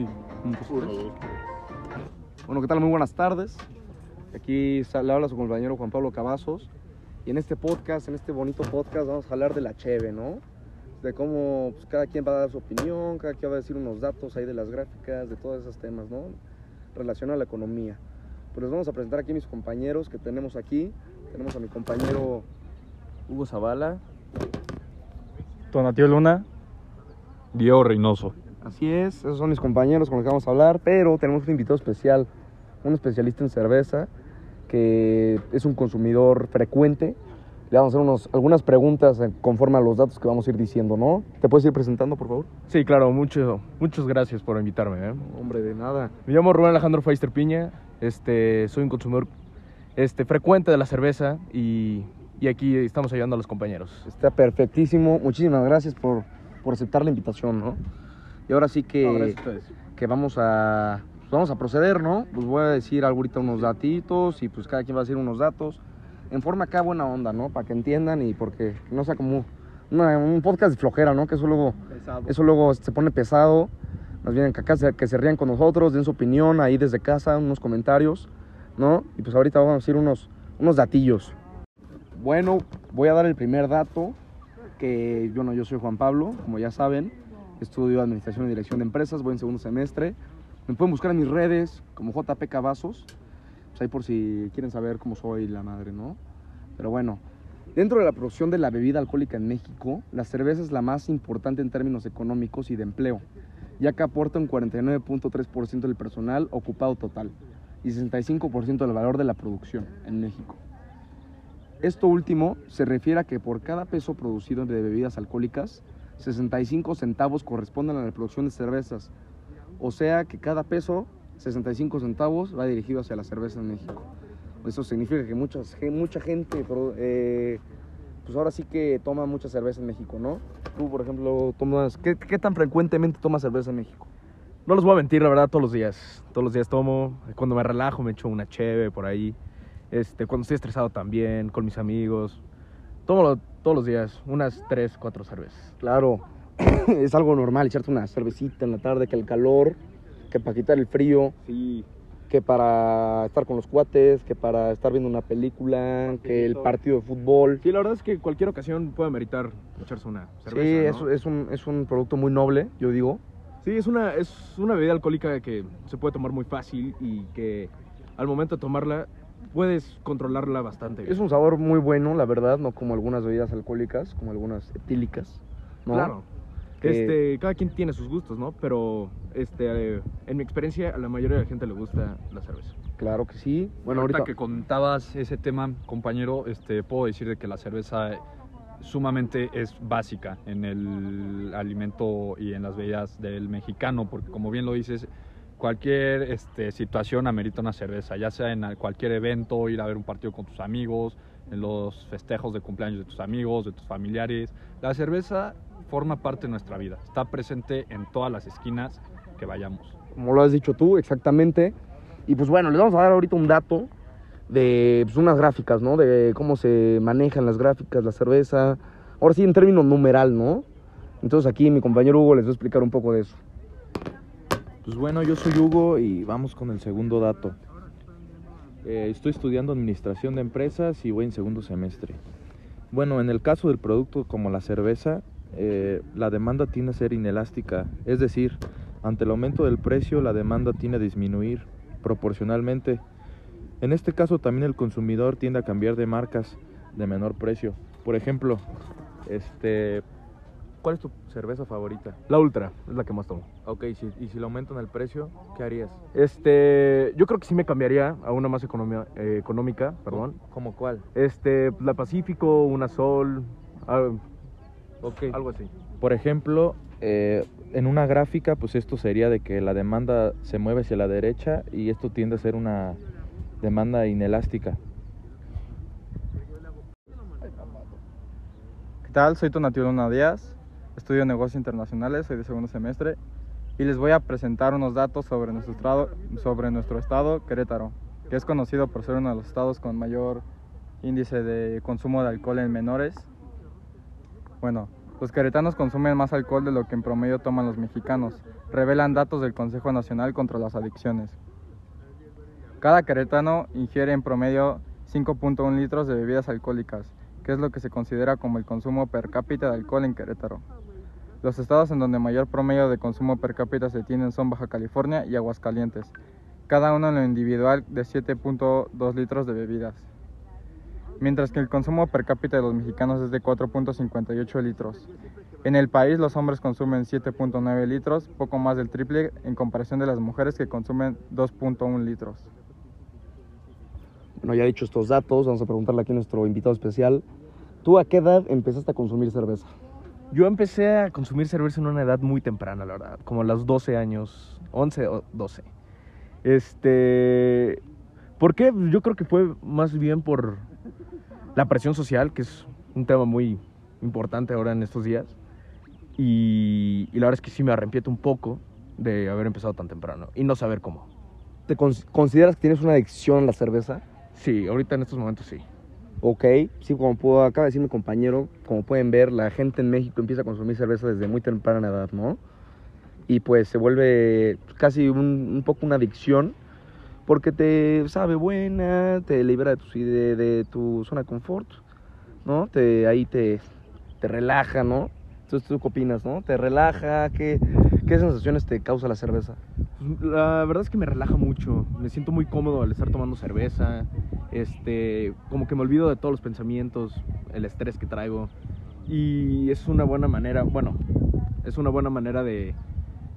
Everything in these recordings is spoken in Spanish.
Sí, un, dos, Uno, tres. dos, tres. Bueno, ¿qué tal? Muy buenas tardes. Aquí le habla su compañero Juan Pablo Cavazos. Y en este podcast, en este bonito podcast, vamos a hablar de la cheve, ¿no? De cómo pues, cada quien va a dar su opinión, cada quien va a decir unos datos ahí de las gráficas, de todos esos temas, ¿no? Relacionados a la economía. Pues les vamos a presentar aquí a mis compañeros que tenemos aquí. Tenemos a mi compañero Hugo Zavala. Tonatio Luna. Diego Reynoso. Así es, esos son mis compañeros con los que vamos a hablar, pero tenemos un invitado especial, un especialista en cerveza, que es un consumidor frecuente. Le vamos a hacer unos, algunas preguntas eh, conforme a los datos que vamos a ir diciendo, ¿no? ¿Te puedes ir presentando, por favor? Sí, claro, mucho, muchas gracias por invitarme. ¿eh? Hombre, de nada. Me llamo Rubén Alejandro Feister Piña. Este, soy un consumidor este, frecuente de la cerveza y, y aquí estamos ayudando a los compañeros. Está perfectísimo. Muchísimas gracias por, por aceptar la invitación, ¿no? Y ahora sí que, que vamos a pues vamos a proceder, ¿no? Pues voy a decir ahorita unos datitos y pues cada quien va a decir unos datos en forma acá buena onda, ¿no? Para que entiendan y porque no sea como una- un podcast de flojera, ¿no? Que eso luego eso luego se pone pesado. Más bien que acá se, que se rían con nosotros, den su opinión ahí desde casa, unos comentarios, ¿no? Y pues ahorita vamos a decir unos unos datillos. Bueno, voy a dar el primer dato que bueno, yo soy Juan Pablo, como ya saben, estudio Administración y Dirección de Empresas, voy en segundo semestre. Me pueden buscar en mis redes como JP Cavazos, pues ahí por si quieren saber cómo soy la madre, ¿no? Pero bueno, dentro de la producción de la bebida alcohólica en México, la cerveza es la más importante en términos económicos y de empleo, ya que aporta un 49.3% del personal ocupado total y 65% del valor de la producción en México. Esto último se refiere a que por cada peso producido de bebidas alcohólicas, 65 centavos corresponden a la producción de cervezas. O sea que cada peso, 65 centavos, va dirigido hacia la cerveza en México. Eso significa que muchas, mucha gente, eh, pues ahora sí que toma mucha cerveza en México, ¿no? Tú, por ejemplo, tomas, ¿qué, qué tan frecuentemente tomas cerveza en México? No les voy a mentir, la verdad, todos los días. Todos los días tomo. Cuando me relajo me echo una cheve por ahí. Este, cuando estoy estresado también, con mis amigos. Tomo todos los días, unas 3, 4 cervezas. Claro, es algo normal echarte una cervecita en la tarde, que el calor, que para quitar el frío. Sí. que para estar con los cuates, que para estar viendo una película, que el partido de fútbol. Sí, la verdad es que cualquier ocasión puede meritar echarse una cerveza. sí, ¿no? es, es, un, es un producto muy noble, yo digo. Sí, es una, es una bebida alcohólica que se puede tomar muy fácil y que al momento de tomarla puedes controlarla bastante bien. Es un sabor muy bueno, la verdad, no como algunas bebidas alcohólicas, como algunas etílicas. ¿no? Claro. Que- Este, cada quien tiene sus gustos, ¿no? Pero este, eh, en mi experiencia, a la mayoría de la gente le gusta la cerveza. Claro que sí. Bueno, ahorita, ahorita, que contabas ese tema, compañero, este, puedo decir de que la cerveza sumamente es básica en el alimento y en las bebidas del mexicano, porque como bien lo dices, cualquier este, situación amerita una cerveza, ya sea en cualquier evento, ir a ver un partido con tus amigos, en los festejos de cumpleaños de tus amigos, de tus familiares. La cerveza forma parte de nuestra vida, está presente en todas las esquinas que vayamos. como lo has dicho tú, exactamente. Y pues bueno, les vamos a dar ahorita un dato de pues, unas gráficas, ¿no? De cómo se manejan las gráficas, la cerveza. Ahora sí, en términos numeral, ¿no? Entonces aquí mi compañero Hugo les va a explicar un poco de eso. Pues bueno, yo soy Hugo y vamos con el segundo dato. Eh, estoy estudiando administración de empresas y voy en segundo semestre. Bueno, en el caso del producto como la cerveza, eh, la demanda tiende a ser inelástica, es decir, ante el aumento del precio la demanda tiende a disminuir proporcionalmente. En este caso también el consumidor tiende a cambiar de marcas de menor precio. Por ejemplo, este, ¿cuál es tu cerveza favorita? La Ultra es la que más tomo. Ok, si- y si le aumentan el precio, ¿qué harías? Este, yo creo que sí me cambiaría a una más economia- eh, económica, perdón. ¿Cómo cuál? Este, la Pacífico, una Sol, ah, Ok. algo así. Por ejemplo, eh, en una gráfica, pues esto sería de que la demanda se mueve hacia la derecha y esto tiende a ser una demanda inelástica. ¿Qué tal? Soy Tonatio Luna Díaz, estudio negocios internacionales, soy de segundo semestre y les voy a presentar unos datos sobre nuestro estado, sobre nuestro estado, Querétaro, que es conocido por ser uno de los estados con mayor índice de consumo de alcohol en menores. Bueno, Los queretanos consumen más alcohol de lo que en promedio toman los mexicanos, revelan datos del Consejo Nacional contra las Adicciones. Cada queretano ingiere en promedio 5.1 litros de bebidas alcohólicas, que es lo que se considera como el consumo per cápita de alcohol en Querétaro. Los estados en donde mayor promedio de consumo per cápita se tienen son Baja California y Aguascalientes, cada uno en lo individual de 7.2 litros de bebidas mientras que el consumo per cápita de los mexicanos es de 4.58 litros. En el país los hombres consumen 7.9 litros, poco más del triple en comparación de las mujeres que consumen 2.1 litros. Bueno, ya dicho estos datos, vamos a preguntarle aquí a nuestro invitado especial. ¿Tú a qué edad empezaste a consumir cerveza? Yo empecé a consumir cerveza en una edad muy temprana, la verdad, como a los 12 años, 11 o 12. Este, ¿por qué? Yo creo que fue más bien por la presión social, que es un tema muy importante ahora en estos días. Y, la verdad es que sí me arrepiento un poco de haber empezado tan temprano y no saber cómo. ¿Te consideras que tienes una adicción a la cerveza? Sí, ahorita en estos momentos sí. Ok, sí, como puedo, acaba de decir mi compañero, como pueden ver, la gente en México empieza a consumir cerveza desde muy temprana edad, ¿no? Y pues se vuelve casi un, poco una adicción porque te sabe buena, te libera de tu, de, tu zona de confort, ¿no? Te, ahí te, te relaja, ¿no? Entonces, ¿tú qué opinas, no? ¿Te relaja? ¿Qué, ¿Qué sensaciones te causa la cerveza? La verdad es que me relaja mucho. Me siento muy cómodo al estar tomando cerveza. Este, como que me olvido de todos los pensamientos, el estrés que traigo. Y es una buena manera, bueno, es una buena manera de,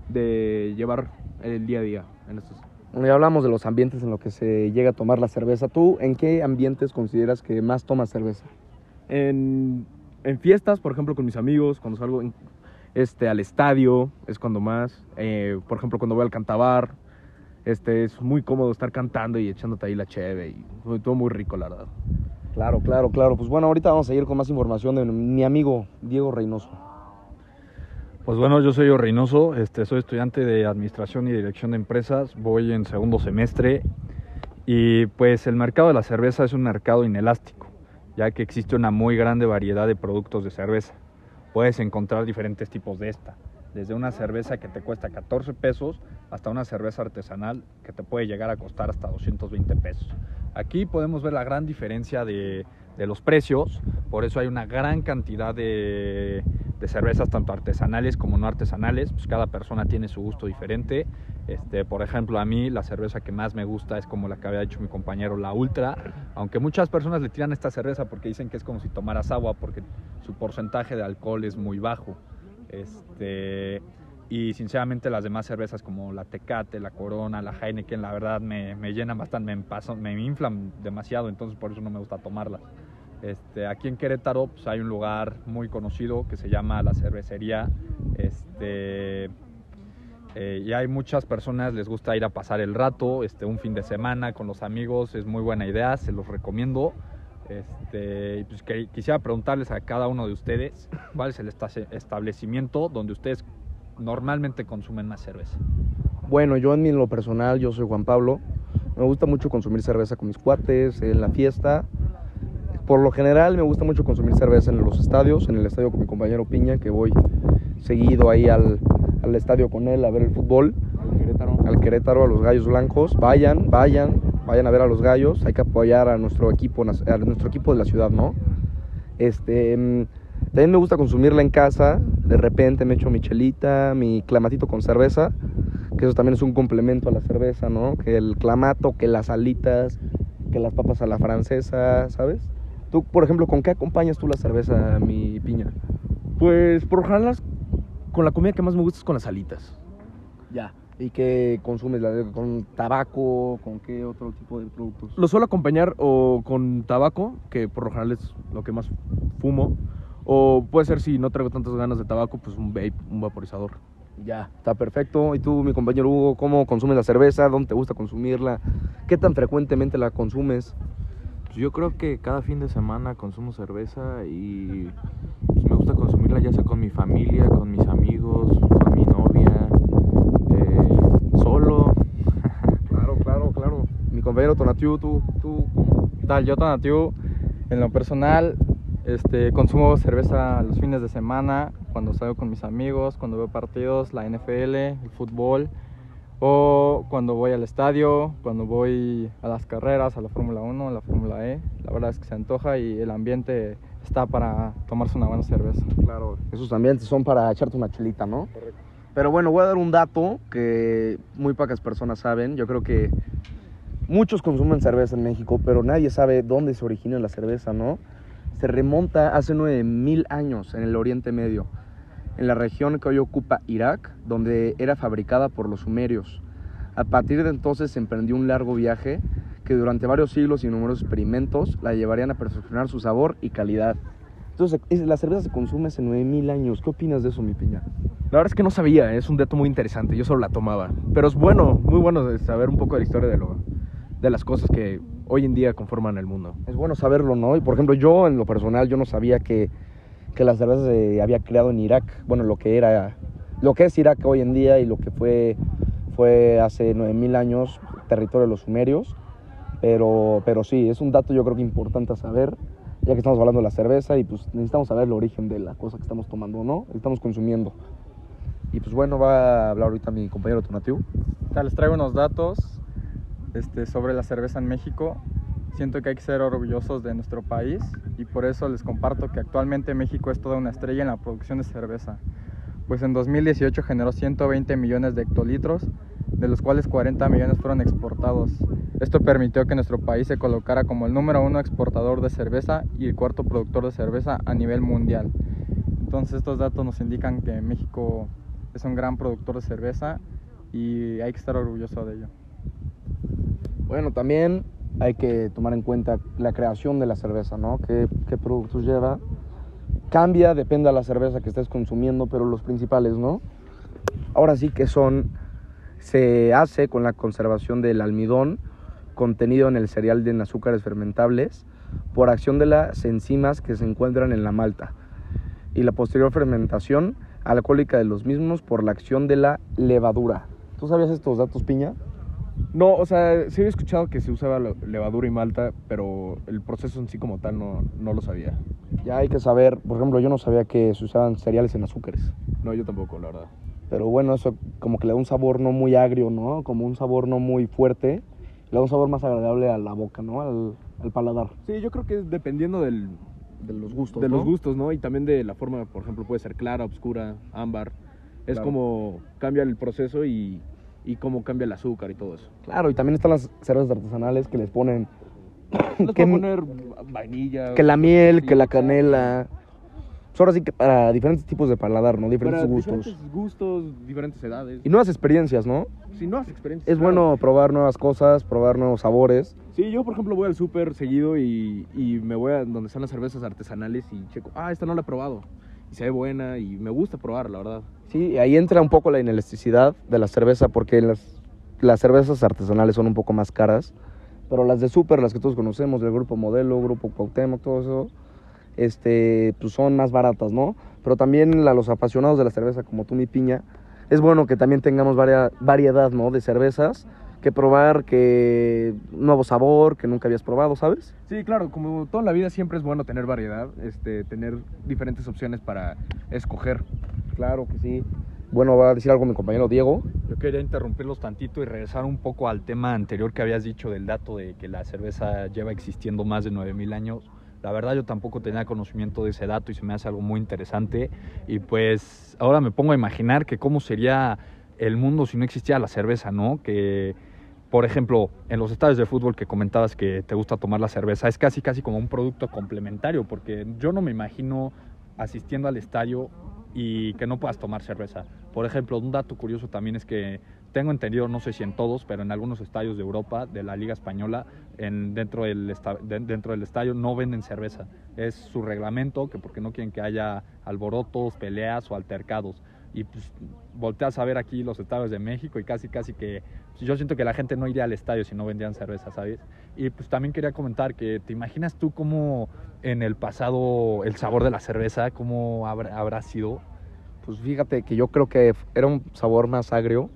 de llevar el día a día en estos ya hablamos de los ambientes en los que se llega a tomar la cerveza. ¿Tú en qué ambientes consideras que más tomas cerveza? En, fiestas, por ejemplo, con mis amigos, cuando salgo este, al estadio, es cuando más. Eh, por ejemplo, cuando voy al cantabar, este, es muy cómodo estar cantando y echándote ahí la cheve y todo muy rico, la verdad. Claro, claro, claro. Pues bueno, ahorita vamos a ir con más información de mi amigo Diego Reynoso. Pues bueno, yo soy Reynoso, este, soy estudiante de Administración y Dirección de Empresas, voy en segundo semestre y pues el mercado de la cerveza es un mercado inelástico, ya que existe una muy grande variedad de productos de cerveza. Puedes encontrar diferentes tipos de esta, desde una cerveza que te cuesta 14 pesos hasta una cerveza artesanal que te puede llegar a costar hasta 220 pesos. Aquí podemos ver la gran diferencia de, de los precios, por eso hay una gran cantidad de, de, cervezas, tanto artesanales como no artesanales, pues cada persona tiene su gusto diferente. Este, por ejemplo, a mí la cerveza que más me gusta es como la que había dicho mi compañero, la Ultra, aunque muchas personas le tiran esta cerveza porque dicen que es como si tomaras agua, porque su porcentaje de alcohol es muy bajo. Este, y sinceramente las demás cervezas como la Tecate, la Corona, la Heineken, la verdad me, me llenan bastante, me, paso, me inflan demasiado, entonces por eso no me gusta tomarlas. Este, aquí en Querétaro pues, hay un lugar muy conocido que se llama la cervecería. Este, eh, y hay muchas personas, les gusta ir a pasar el rato, este, un fin de semana con los amigos, es muy buena idea, se los recomiendo. Este, pues, quisiera preguntarles a cada uno de ustedes cuál es el establecimiento donde ustedes normalmente consumen más cerveza? Bueno, yo en lo personal, yo soy Juan Pablo. Me gusta mucho consumir cerveza con mis cuates, en la fiesta. Por lo general me gusta mucho consumir cerveza en los estadios, en el estadio con mi compañero Piña, que voy seguido ahí al, al estadio con él a ver el fútbol. Al Querétaro. Al Querétaro, a los Gallos Blancos. Vayan, vayan, vayan a ver a los Gallos. Hay que apoyar a nuestro equipo, a nuestro equipo de la ciudad, ¿no? Este mm, también me gusta consumirla en casa. De repente me echo mi chelita, mi clamatito con cerveza, que eso también es un complemento a la cerveza, ¿no? Que el clamato, que las alitas, que las papas a la francesa, ¿sabes? Tú, por ejemplo, ¿con qué acompañas tú la cerveza, mi piña? Pues por lo con la comida que más me gusta es con las alitas. Ya. ¿Y qué consumes? ¿Con tabaco? ¿Con qué otro tipo de productos? Lo suelo acompañar o con tabaco, que por lo general es lo que más fumo, o puede ser si no traigo tantas ganas de tabaco, pues un vape, un vaporizador. Ya, está perfecto. ¿Y tú, mi compañero Hugo, cómo consumes la cerveza? ¿Dónde te gusta consumirla? ¿Qué tan frecuentemente la consumes? Pues yo creo que cada fin de semana consumo cerveza y pues me gusta consumirla ya sea con mi familia, con mis amigos, con mi novia, eh, solo. claro, claro, claro. Mi compañero Tonatiu, tú, tú, ¿Qué tal? Yo, Tonatiu, en lo personal, Este, consumo cerveza los fines de semana, cuando salgo con mis amigos, cuando veo partidos, la NFL, el fútbol, o cuando voy al estadio, cuando voy a las carreras, a la Fórmula 1, a la Fórmula E. La verdad es que se antoja y el ambiente está para tomarse una buena cerveza. Claro, esos ambientes son para echarte una chelita, ¿no? Correcto. Pero bueno, voy a dar un dato que muy pocas personas saben. Yo creo que muchos consumen cerveza en México, pero nadie sabe dónde se origina la cerveza, ¿no? Se remonta hace 9000 años en el Oriente Medio, en la región que hoy ocupa Irak, donde era fabricada por los sumerios. A partir de entonces se emprendió un largo viaje que durante varios siglos y numerosos experimentos la llevarían a perfeccionar su sabor y calidad. Entonces, la cerveza se consume hace 9000 años. ¿Qué opinas de eso, mi piña? La verdad es que no sabía, es un dato muy interesante, yo solo la tomaba. Pero es bueno, muy bueno saber un poco de la historia de, lo, de las cosas que hoy en día conforman el mundo. Es bueno saberlo, ¿no? Y por ejemplo, yo en lo personal, yo no sabía que, que la cerveza se había creado en Irak. Bueno, lo que era, lo que es Irak hoy en día y lo que fue, fue hace 9000 años, territorio de los sumerios. Pero, pero sí, es un dato yo creo que importante a saber, ya que estamos hablando de la cerveza y pues necesitamos saber el origen de la cosa que estamos tomando, ¿no? Estamos consumiendo. Y pues bueno, va a hablar ahorita mi compañero Tonatiuh. Les traigo unos datos este, sobre la cerveza en México. Siento que hay que ser orgullosos de nuestro país y por eso les comparto que actualmente México es toda una estrella en la producción de cerveza. Pues en 2018 generó 120 millones de hectolitros, de los cuales 40 millones fueron exportados. Esto permitió que nuestro país se colocara como el número uno exportador de cerveza y el cuarto productor de cerveza a nivel mundial. Entonces estos datos nos indican que México es un gran productor de cerveza y hay que estar orgulloso de ello. Bueno, también hay que tomar en cuenta la creación de la cerveza, ¿no? ¿Qué, productos lleva? Cambia, depende de la cerveza que estés consumiendo, pero los principales, ¿no? Ahora sí que son, se hace con la conservación del almidón contenido en el cereal de azúcares fermentables por acción de las enzimas que se encuentran en la malta y la posterior fermentación alcohólica de los mismos por la acción de la levadura. ¿Tú sabías estos datos, Piña? No, o sea, sí había escuchado que se usaba levadura y malta, pero el proceso en sí como tal no, no lo sabía. Ya hay que saber, por ejemplo, yo no sabía que se usaban cereales en azúcares. No, yo tampoco, la verdad. Pero bueno, eso como que le da un sabor no muy agrio, ¿no? Como un sabor no muy fuerte. Le da un sabor más agradable a la boca, ¿no? Al, al paladar. Sí, yo creo que es dependiendo del, de los gustos. De ¿no? los gustos, ¿no? Y también de la forma, por ejemplo, puede ser clara, oscura, ámbar. Es Claro. como cambia el proceso y, y cómo cambia el azúcar y todo eso. Claro, y también están las cervezas artesanales que les ponen Les que, poner vainilla. que la miel, sí, que la canela. Pues ahora sí que para diferentes tipos de paladar, ¿no? Para Diferentes gustos. diferentes gustos, diferentes edades. Y nuevas experiencias, ¿no? Si no has experiencias. Es claro. bueno probar nuevas cosas, probar nuevos sabores. Sí, yo por ejemplo voy al súper seguido y, y me voy a donde están las cervezas artesanales y checo, ah, esta no la he probado. Se ve buena y me gusta probar, la verdad. Sí, ahí entra un poco la inelasticidad de la cerveza porque las, las cervezas artesanales son un poco más caras, pero las de súper, las que todos conocemos, del grupo Modelo, grupo Cuauhtémoc, todo eso, este, pues son más baratas, ¿no? Pero también a los apasionados de la cerveza, como tú, mi piña, es bueno que también tengamos varia- variedad, ¿no? De cervezas, que probar, que nuevo sabor que nunca habías probado, ¿sabes? Sí, claro, como toda la vida siempre es bueno tener variedad, este, tener diferentes opciones para escoger. Claro que sí. Bueno, va a decir algo mi compañero Diego. Yo quería interrumpirlos tantito y regresar un poco al tema anterior que habías dicho del dato de que la cerveza lleva existiendo más de 9000 años. La verdad yo tampoco tenía conocimiento de ese dato y se me hace algo muy interesante. Y pues ahora me pongo a imaginar que cómo sería el mundo si no existiera la cerveza, ¿no? Que, por ejemplo, en los estadios de fútbol que comentabas que te gusta tomar la cerveza, es casi casi como un producto complementario, porque yo no me imagino asistiendo al estadio y que no puedas tomar cerveza. Por ejemplo, un dato curioso también es que tengo entendido, no sé si en todos, pero en algunos estadios de Europa, de la Liga Española, en, dentro, del dentro del estadio no venden cerveza. Es su reglamento, que porque no quieren que haya alborotos, peleas o altercados. Y pues volteas a ver aquí los estadios de México y casi, casi que pues, yo siento que la gente no iría al estadio si no vendían cerveza, ¿sabes? Y pues también quería comentar que te imaginas tú cómo en el pasado el sabor de la cerveza, cómo habrá, habrá sido. Pues fíjate que yo creo que era un sabor más agrio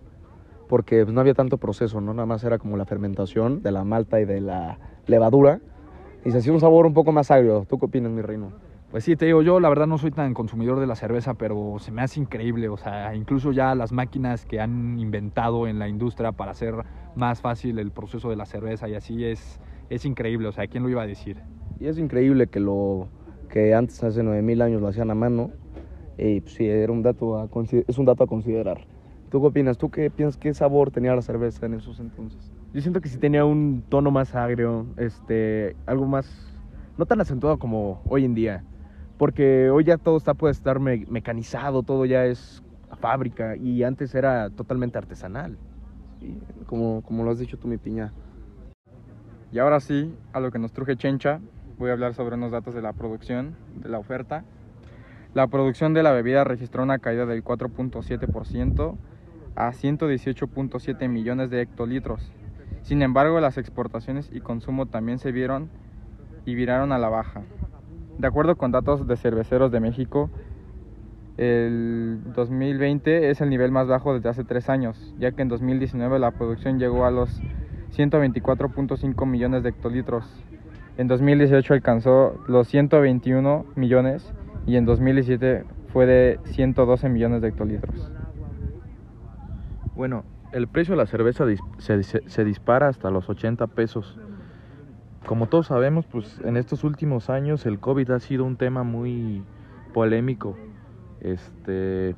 porque pues, no había tanto proceso, ¿no? Nada más era como la fermentación de la malta y de la levadura y se hacía un sabor un poco más agrio. ¿Tú qué opinas, mi reino? Pues sí, te digo, yo la verdad no soy tan consumidor de la cerveza, pero se me hace increíble, o sea, incluso ya las máquinas que han inventado en la industria para hacer más fácil el proceso de la cerveza y así es, es increíble, o sea, ¿quién lo iba a decir? Y es increíble que lo que antes hace 9000 años lo hacían a mano y pues, sí, era un dato a, es un dato a considerar. ¿Tú qué opinas? ¿Tú qué piensas qué sabor tenía la cerveza en esos entonces? Yo siento que sí tenía un tono más agrio, este, algo más no tan acentuado como hoy en día porque hoy ya todo está puede estar mecanizado, todo ya es a fábrica y antes era totalmente artesanal. como, como lo has dicho tú, mi piña. Y ahora sí, a lo que nos truje Chencha, voy a hablar sobre unos datos de la producción, de la oferta. La producción de la bebida registró una caída del 4.7% a 118.7 millones de hectolitros. Sin embargo, las exportaciones y consumo también se vieron y viraron a la baja. De acuerdo con datos de Cerveceros de México, el 2020 es el nivel más bajo desde hace tres años, ya que en 2019 la producción llegó a los 124.5 millones de hectolitros. En 2018 alcanzó los 121 millones y en 2017 fue de 112 millones de hectolitros. Bueno, el precio de la cerveza se, se dispara hasta los 80 pesos como todos sabemos, pues en estos últimos años el COVID ha sido un tema muy polémico. Este,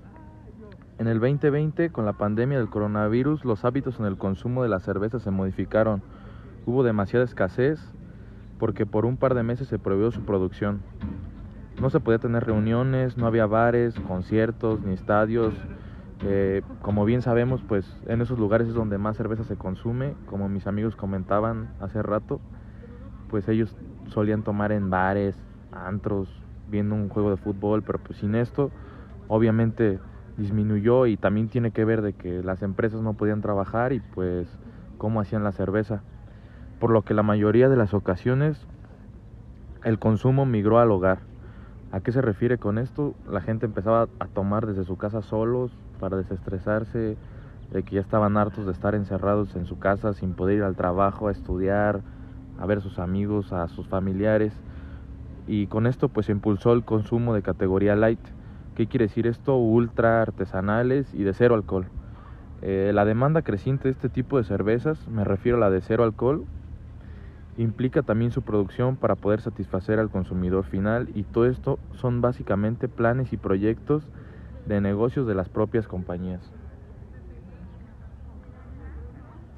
en el 2020, con la pandemia del coronavirus, los hábitos en el consumo de la cerveza se modificaron. Hubo demasiada escasez porque por un par de meses se prohibió su producción. No se podía tener reuniones, no había bares, conciertos ni estadios. Eh, como bien sabemos, pues en esos lugares es donde más cerveza se consume, como mis amigos comentaban hace rato pues ellos solían tomar en bares, antros, viendo un juego de fútbol, pero pues sin esto obviamente disminuyó y también tiene que ver de que las empresas no podían trabajar y pues cómo hacían la cerveza. Por lo que la mayoría de las ocasiones el consumo migró al hogar. ¿A qué se refiere con esto? La gente empezaba a tomar desde su casa solos para desestresarse, de que ya estaban hartos de estar encerrados en su casa sin poder ir al trabajo, a estudiar, a ver sus amigos, a sus familiares. Y con esto pues impulsó el consumo de categoría light. ¿Qué quiere decir esto? Ultra artesanales y de cero alcohol. Eh, la demanda creciente de este tipo de cervezas, me refiero a la de cero alcohol, implica también su producción para poder satisfacer al consumidor final y todo esto son básicamente planes y proyectos de negocios de las propias compañías.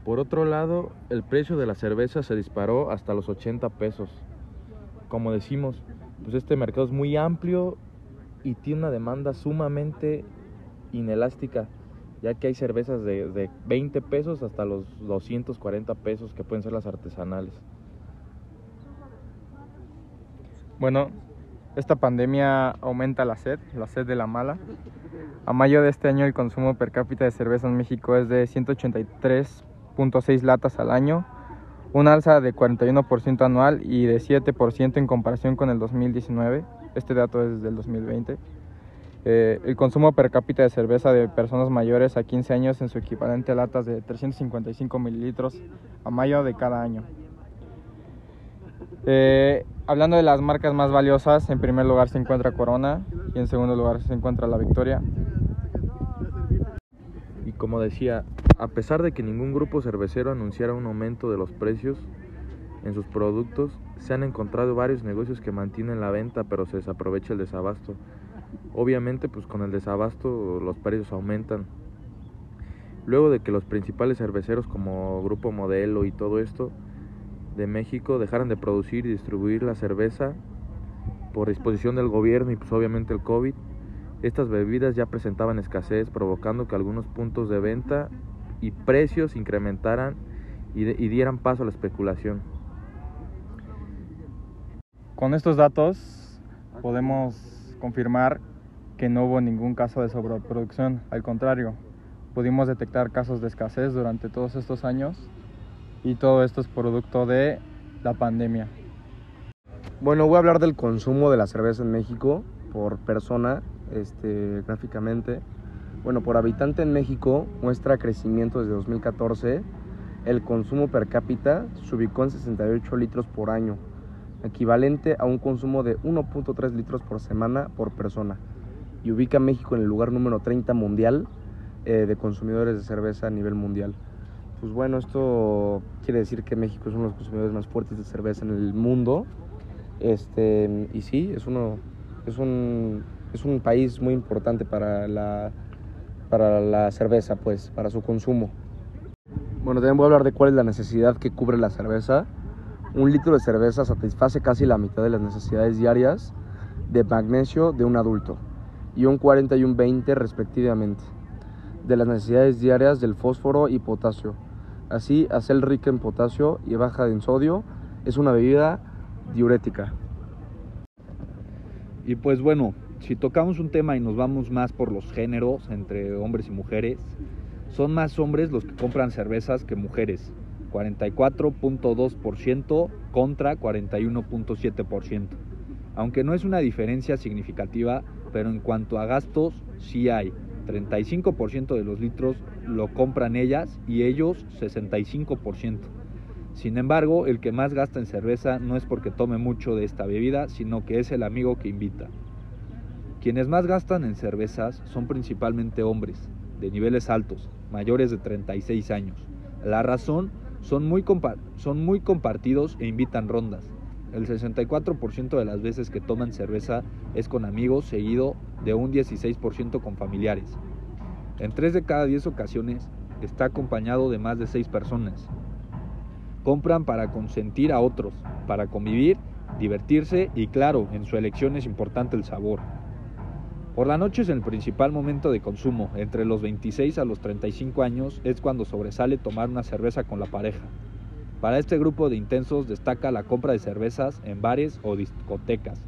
Por otro lado, el precio de la cerveza se disparó hasta los 80 pesos. Como decimos, pues este mercado es muy amplio y tiene una demanda sumamente inelástica, ya que hay cervezas de, 20 pesos hasta los 240 pesos que pueden ser las artesanales. Bueno, esta pandemia aumenta la sed, la sed de la mala. A mayo de este año el consumo per cápita de cerveza en México es de 183 6 latas al año, un alza de 41% anual y de 7% en comparación con el 2019. Este dato es del 2020. Eh, el consumo per cápita de cerveza de personas mayores a 15 años en su equivalente a latas de 355 mililitros a mayo de cada año. Eh, hablando de las marcas más valiosas, en primer lugar se encuentra Corona y en segundo lugar se encuentra La Victoria. Como decía, a pesar de que ningún grupo cervecero anunciara un aumento de los precios en sus productos, se han encontrado varios negocios que mantienen la venta pero se desaprovecha el desabasto. Obviamente pues con el desabasto los precios aumentan. Luego de que los principales cerveceros como Grupo Modelo y todo esto de México dejaran de producir y distribuir la cerveza por disposición del gobierno y pues obviamente el COVID, estas bebidas ya presentaban escasez provocando que algunos puntos de venta y precios incrementaran y, dieran paso a la especulación. Con estos datos podemos confirmar que no hubo ningún caso de sobreproducción, al contrario, pudimos detectar casos de escasez durante todos estos años y todo esto es producto de la pandemia. Bueno, voy a hablar del consumo de la cerveza en México por persona, este, gráficamente. Bueno, por habitante en México muestra crecimiento desde 2014. El consumo per cápita se ubicó en 68 litros por año, equivalente a un consumo de 1.3 litros por semana por persona, y ubica a México en el lugar número 30 mundial eh, de consumidores de cerveza a nivel mundial. Pues bueno, esto quiere decir que México es uno de los consumidores más fuertes de cerveza en el mundo. Este, y sí, es, uno, es, un, es un país muy importante para la, para la cerveza, pues, para su consumo. Bueno, también voy a hablar de cuál es la necesidad que cubre la cerveza. Un litro de cerveza satisface casi la mitad de las necesidades diarias de magnesio de un adulto y un 40 y un 20 respectivamente de las necesidades diarias del fósforo y potasio. Así, hacer rica en potasio y baja en sodio es una bebida diurética. Y pues bueno, si tocamos un tema y nos vamos más por los géneros entre hombres y mujeres, son más hombres los que compran cervezas que mujeres. 44.2% contra 41.7%. Aunque no es una diferencia significativa, pero en cuanto a gastos, sí hay. 35% de los litros lo compran ellas y ellos 65%. Sin embargo, el que más gasta en cerveza no es porque tome mucho de esta bebida, sino que es el amigo que invita. Quienes más gastan en cervezas son principalmente hombres, de niveles altos, mayores de 36 años. La razón son muy, son muy compartidos e invitan rondas. El 64% de las veces que toman cerveza es con amigos, seguido de un 16% con familiares. En 3 de cada 10 ocasiones está acompañado de más de 6 personas. Compran para consentir a otros, para convivir, divertirse y claro, en su elección es importante el sabor. Por la noche es el principal momento de consumo, entre los 26 a los 35 años es cuando sobresale tomar una cerveza con la pareja. Para este grupo de intensos destaca la compra de cervezas en bares o discotecas.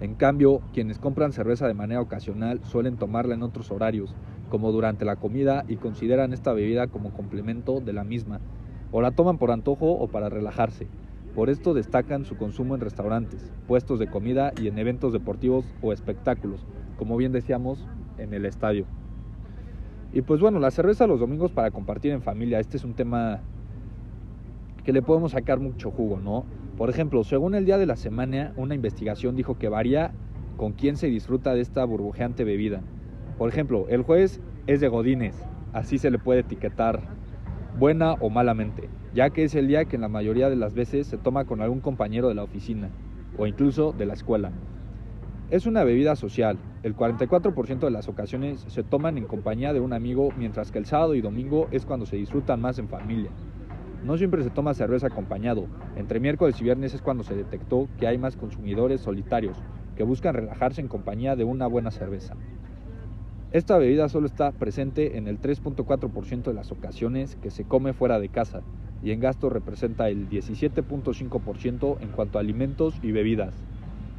En cambio, quienes compran cerveza de manera ocasional suelen tomarla en otros horarios, como durante la comida, y consideran esta bebida como complemento de la misma, o la toman por antojo o para relajarse. Por esto destacan su consumo en restaurantes, puestos de comida y en eventos deportivos o espectáculos, como bien decíamos, en el estadio. Y pues bueno, la cerveza los domingos para compartir en familia, este es un tema que le podemos sacar mucho jugo, ¿no? Por ejemplo, según el día de la semana, una investigación dijo que varía con quién se disfruta de esta burbujeante bebida. Por ejemplo, el jueves es de Godines, así se le puede etiquetar buena o malamente, ya que es el día que en la mayoría de las veces se toma con algún compañero de la oficina o incluso de la escuela. Es una bebida social, el 44% de las ocasiones se toman en compañía de un amigo, mientras que el sábado y domingo es cuando se disfrutan más en familia. No siempre se toma cerveza acompañado. Entre miércoles y viernes es cuando se detectó que hay más consumidores solitarios que buscan relajarse en compañía de una buena cerveza. Esta bebida solo está presente en el 3.4% de las ocasiones que se come fuera de casa y en gasto representa el 17.5% en cuanto a alimentos y bebidas.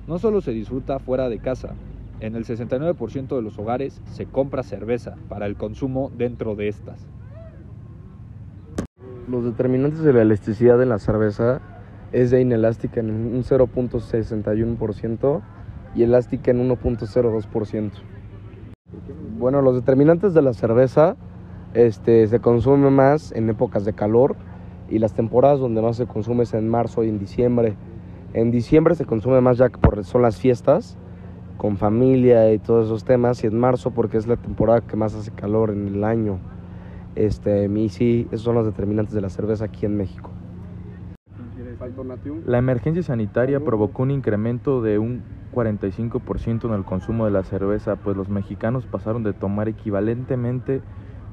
No solo se disfruta fuera de casa, en el 69% de los hogares se compra cerveza para el consumo dentro de estas. Los determinantes de la elasticidad en la cerveza es de inelástica en un 0.61% y elástica en 1.02%. Bueno, los determinantes de la cerveza este, se consumen más en épocas de calor y las temporadas donde más se consume es en marzo y en diciembre. En diciembre se consume más ya que por, son las fiestas con familia y todos esos temas y en marzo porque es la temporada que más hace calor en el año. Este, y sí, esos son los determinantes de la cerveza aquí en México. La emergencia sanitaria provocó un incremento de un 45% en el consumo de la cerveza, pues los mexicanos pasaron de tomar equivalentemente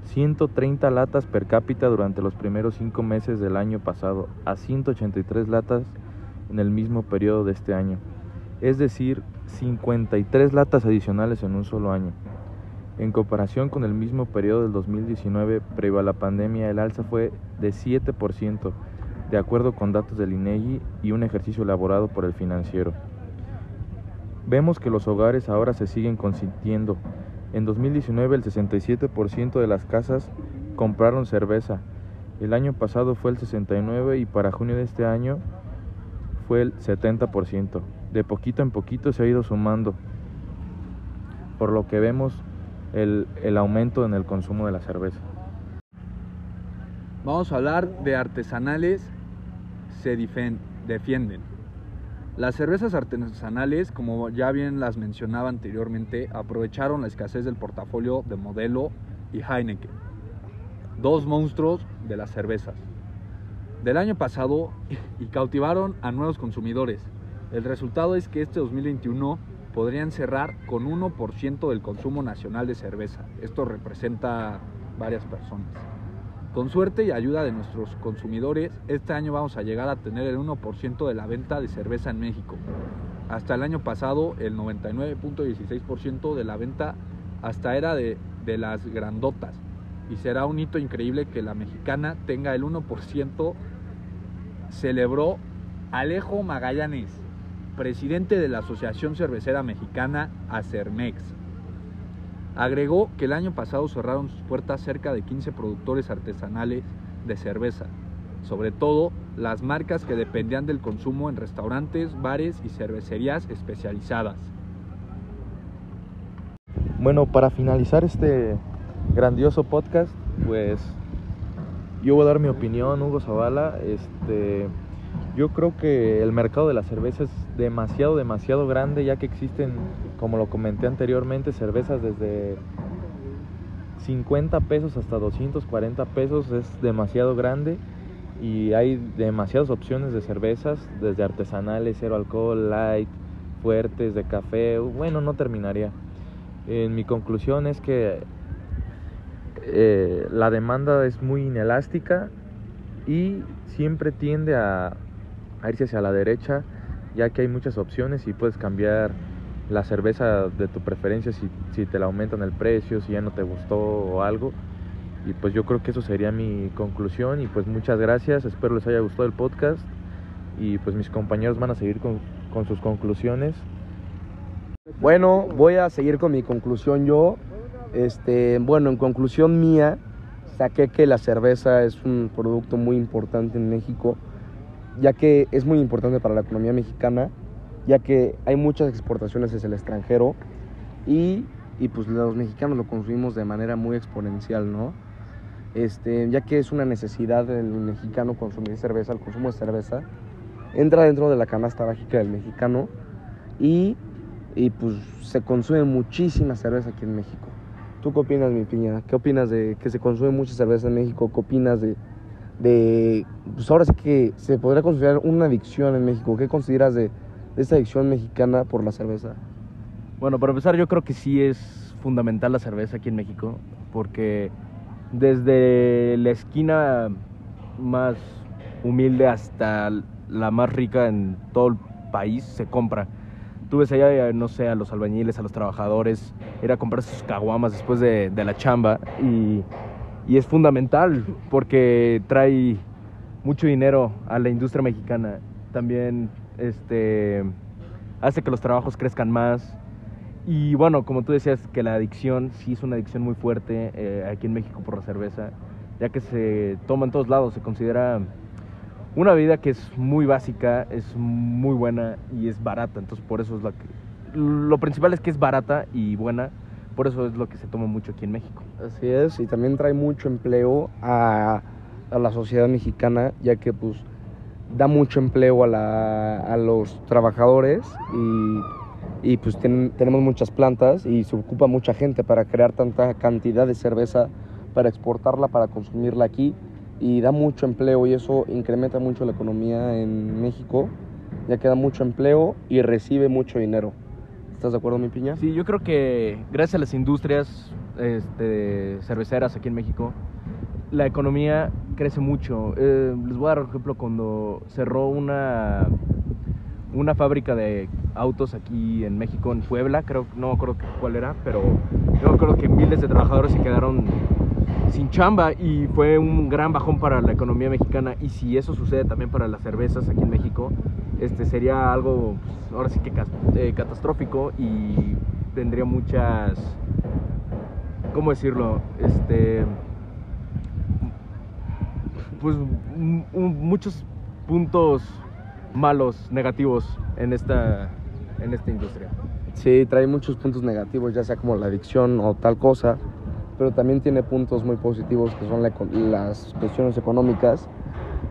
130 latas per cápita durante los primeros cinco meses del año pasado a 183 latas en el mismo periodo de este año, es decir, 53 latas adicionales en un solo año. En comparación con el mismo periodo del 2019, previo a la pandemia, el alza fue de 7%, de acuerdo con datos del INEGI y un ejercicio elaborado por el financiero. Vemos que los hogares ahora se siguen consintiendo. En 2019 el 67% de las casas compraron cerveza. El año pasado fue el 69% y para junio de este año fue el 70%. De poquito en poquito se ha ido sumando. Por lo que vemos el, aumento en el consumo de la cerveza. Vamos a hablar de artesanales Sedifen, defienden. Las cervezas artesanales, como ya bien las mencionaba anteriormente, aprovecharon la escasez del portafolio de Modelo y Heineken, dos monstruos de las cervezas del año pasado y cautivaron a nuevos consumidores. El resultado es que este 2021 podrían cerrar con 1% del consumo nacional de cerveza. Esto representa varias personas. Con suerte y ayuda de nuestros consumidores, este año vamos a llegar a tener el 1% de la venta de cerveza en México. Hasta el año pasado, el 99.16% de la venta hasta era de, de las grandotas. Y será un hito increíble que la mexicana tenga el 1%. Celebró Alejo Magallanes, presidente de la Asociación Cervecera Mexicana, Acermex. Agregó que el año pasado cerraron sus puertas cerca de 15 productores artesanales de cerveza, sobre todo las marcas que dependían del consumo en restaurantes, bares y cervecerías especializadas. Bueno, para finalizar este grandioso podcast, pues yo voy a dar mi opinión, Hugo Zavala. Este, yo creo que el mercado de la cerveza es demasiado, demasiado grande, ya que existen, como lo comenté anteriormente, cervezas desde 50 pesos hasta 240 pesos, es demasiado grande y hay demasiadas opciones de cervezas, desde artesanales, cero alcohol, light, fuertes, de café, bueno, no terminaría. En mi conclusión es que eh, la demanda es muy inelástica y siempre tiende a a irse hacia la derecha, ya que hay muchas opciones y puedes cambiar la cerveza de tu preferencia si, si te la aumentan el precio, si ya no te gustó o algo. Y pues yo creo que eso sería mi conclusión y pues muchas gracias, espero les haya gustado el podcast y pues mis compañeros van a seguir con, con sus conclusiones. Bueno, voy a seguir con mi conclusión yo. Este, bueno, en conclusión mía, saqué que la cerveza es un producto muy importante en México ya que es muy importante para la economía mexicana, ya que hay muchas exportaciones hacia el extranjero y, y pues los mexicanos lo consumimos de manera muy exponencial, ¿no? Este, ya que es una necesidad del mexicano consumir cerveza, el consumo de cerveza, entra dentro de la canasta básica del mexicano y, y pues se consume muchísima cerveza aquí en México. ¿Tú qué opinas, mi piña? ¿Qué opinas de que se consume mucha cerveza en México? ¿Qué opinas de, de, pues ahora sí que se podría considerar una adicción en México. ¿Qué consideras de, de esta adicción mexicana por la cerveza? Bueno, para empezar, yo creo que sí es fundamental la cerveza aquí en México, porque desde la esquina más humilde hasta la más rica en todo el país se compra. Tú ves allá, no sé, a los albañiles, a los trabajadores, ir a comprar sus caguamas después de, de la chamba y y es fundamental porque trae mucho dinero a la industria mexicana. También este, hace que los trabajos crezcan más. Y bueno, como tú decías, que la adicción sí es una adicción muy fuerte eh, aquí en México por la cerveza, ya que se toma en todos lados, se considera una bebida que es muy básica, es muy buena y es barata. Entonces, por eso es que. Lo principal es que es barata y buena por eso es lo que se toma mucho aquí en México. Así es, y también trae mucho empleo a, a la sociedad mexicana, ya que pues da mucho empleo a, la, a los trabajadores y, y pues ten, tenemos muchas plantas y se ocupa mucha gente para crear tanta cantidad de cerveza, para exportarla, para consumirla aquí y da mucho empleo y eso incrementa mucho la economía en México, ya que da mucho empleo y recibe mucho dinero. ¿Estás de acuerdo, mi piña? Sí, yo creo que gracias a las industrias este, cerveceras aquí en México, la economía crece mucho. Eh, les voy a dar un ejemplo cuando cerró una, una fábrica de autos aquí en México, en Puebla, creo, no me acuerdo cuál era, pero yo acuerdo que miles de trabajadores se quedaron sin chamba y fue un gran bajón para la economía mexicana y si eso sucede también para las cervezas aquí en México, este sería algo pues, ahora sí que eh, catastrófico y tendría muchas ¿cómo decirlo? Este pues muchos puntos malos, negativos en esta en esta industria. Sí, trae muchos puntos negativos, ya sea como la adicción o tal cosa pero también tiene puntos muy positivos que son la, las cuestiones económicas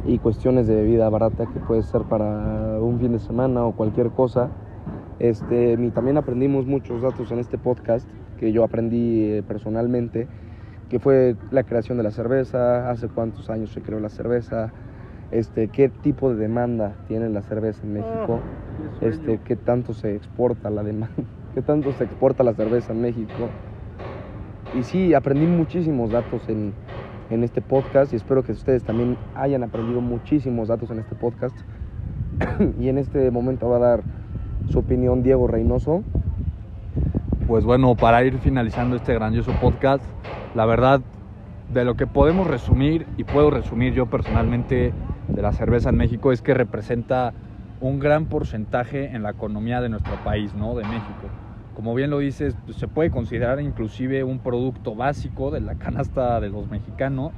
y cuestiones de bebida barata que puede ser para un fin de semana o cualquier cosa. Este, y también aprendimos muchos datos en este podcast que yo aprendí eh, personalmente, que fue la creación de la cerveza, hace cuántos años se creó la cerveza, este, qué tipo de demanda tiene la cerveza en México, ah, este, qué tanto se exporta la demanda, qué tanto se exporta la cerveza en México. Y sí, aprendí muchísimos datos en, en este podcast y espero que ustedes también hayan aprendido muchísimos datos en este podcast. y en este momento va a dar su opinión Diego Reynoso. Pues bueno, para ir finalizando este grandioso podcast, la verdad de lo que podemos resumir y puedo resumir yo personalmente de la cerveza en México es que representa un gran porcentaje en la economía de nuestro país, ¿no? De México como bien lo dices, pues, se puede considerar inclusive un producto básico de la canasta de los mexicanos,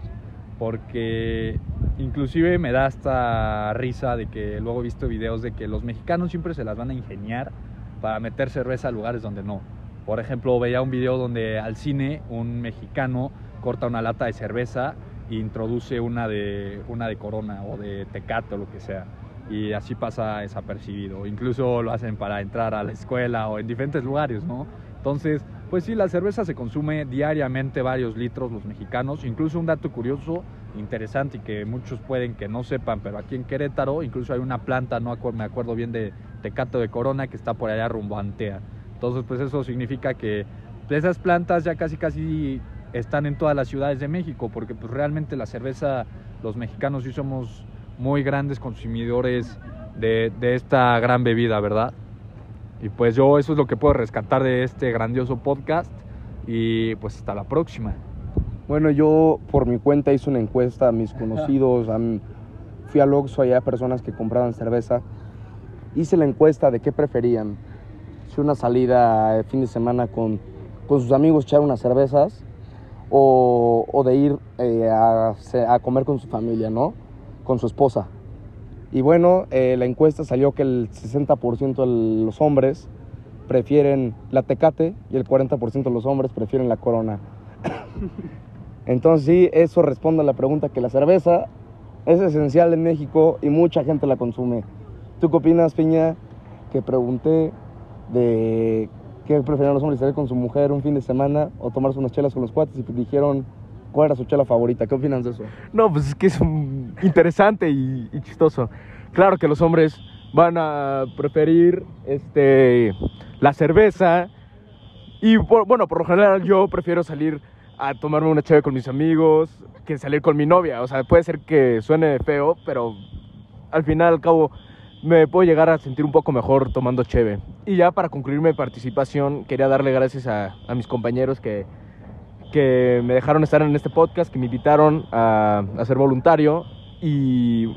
porque inclusive me da hasta risa de que luego he visto videos de que los mexicanos siempre se las van a ingeniar para meter cerveza a lugares donde no. Por ejemplo, veía un video donde al cine un mexicano corta una lata de cerveza e introduce una de, una de corona o de tecate o lo que sea y así pasa desapercibido. Incluso lo hacen para entrar a la escuela o en diferentes lugares, ¿no? Entonces, pues sí, la cerveza se consume diariamente varios litros los mexicanos. Incluso un dato curioso, interesante y que muchos pueden que no sepan, pero aquí en Querétaro incluso hay una planta, no me acuerdo bien de Tecato de Corona, que está por allá rumbo a Antea. Entonces, pues eso significa que esas plantas ya casi casi están en todas las ciudades de México, porque pues realmente la cerveza, los mexicanos sí somos muy grandes consumidores de, esta gran bebida, ¿verdad? Y pues yo eso es lo que puedo rescatar de este grandioso podcast y pues hasta la próxima. Bueno, yo por mi cuenta hice una encuesta a mis conocidos, a fui al Oxxo allá personas que compraban cerveza. Hice la encuesta de qué preferían. Si una salida de fin de semana con, con sus amigos echar unas cervezas o, o de ir eh, a, a comer con su familia, ¿no? con su esposa. Y bueno, eh, la encuesta salió que el 60% de los hombres prefieren la tecate y el 40% de los hombres prefieren la corona. Entonces sí, eso responde a la pregunta que la cerveza es esencial en México y mucha gente la consume. ¿Tú qué opinas, Piña? Que pregunté de qué preferían los hombres salir con su mujer un fin de semana o tomarse unas chelas con los cuates y dijeron ¿Cuál era su chela favorita? ¿Qué opinas de eso? No, pues es que es interesante y, chistoso. Claro que los hombres van a preferir este, la cerveza. Y bueno, por lo general yo prefiero salir a tomarme una cheve con mis amigos que salir con mi novia. O sea, puede ser que suene feo, pero al final al cabo me puedo llegar a sentir un poco mejor tomando cheve. Y ya para concluir mi participación, quería darle gracias a, a mis compañeros que que me dejaron estar en este podcast, que me invitaron a, ser voluntario y,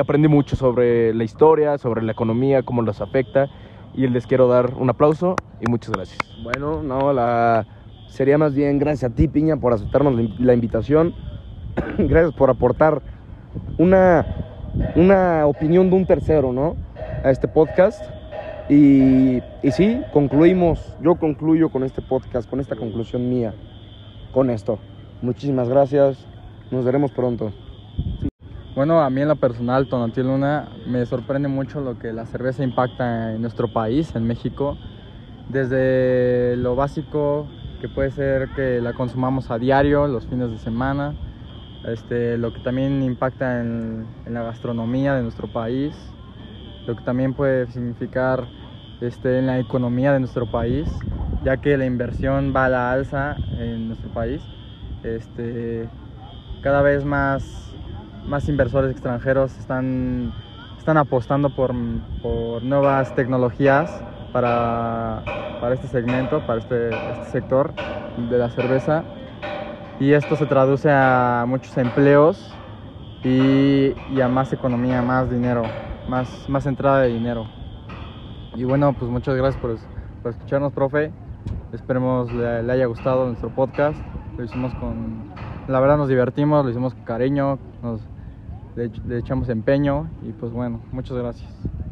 aprendí mucho sobre la historia, sobre la economía, cómo los afecta y les quiero dar un aplauso y muchas gracias. Bueno, no, la sería más bien gracias a ti, Piña, por aceptarnos la invitación. gracias por aportar una, una opinión de un tercero, ¿no? A este podcast. Y, y sí, concluimos, yo concluyo con este podcast, con esta conclusión mía con esto. Muchísimas gracias, nos veremos pronto. Bueno, a mí en lo personal, Tonatiuh Luna, me sorprende mucho lo que la cerveza impacta en nuestro país, en México. Desde lo básico, que puede ser que la consumamos a diario, los fines de semana, este, lo que también impacta en, la gastronomía de nuestro país, lo que también puede significar este, en la economía de nuestro país ya que la inversión va a la alza en nuestro país. Este, cada vez más, inversores extranjeros están, apostando por, nuevas tecnologías para, este segmento, para este, sector de la cerveza. Y esto se traduce a muchos empleos y, a más economía, más dinero, más, más entrada de dinero. Y bueno, pues muchas gracias por, escucharnos, profe. Esperemos le, le, haya gustado nuestro podcast. Lo hicimos con. La verdad nos divertimos, lo hicimos con cariño, nos, le echamos empeño y pues bueno, muchas gracias.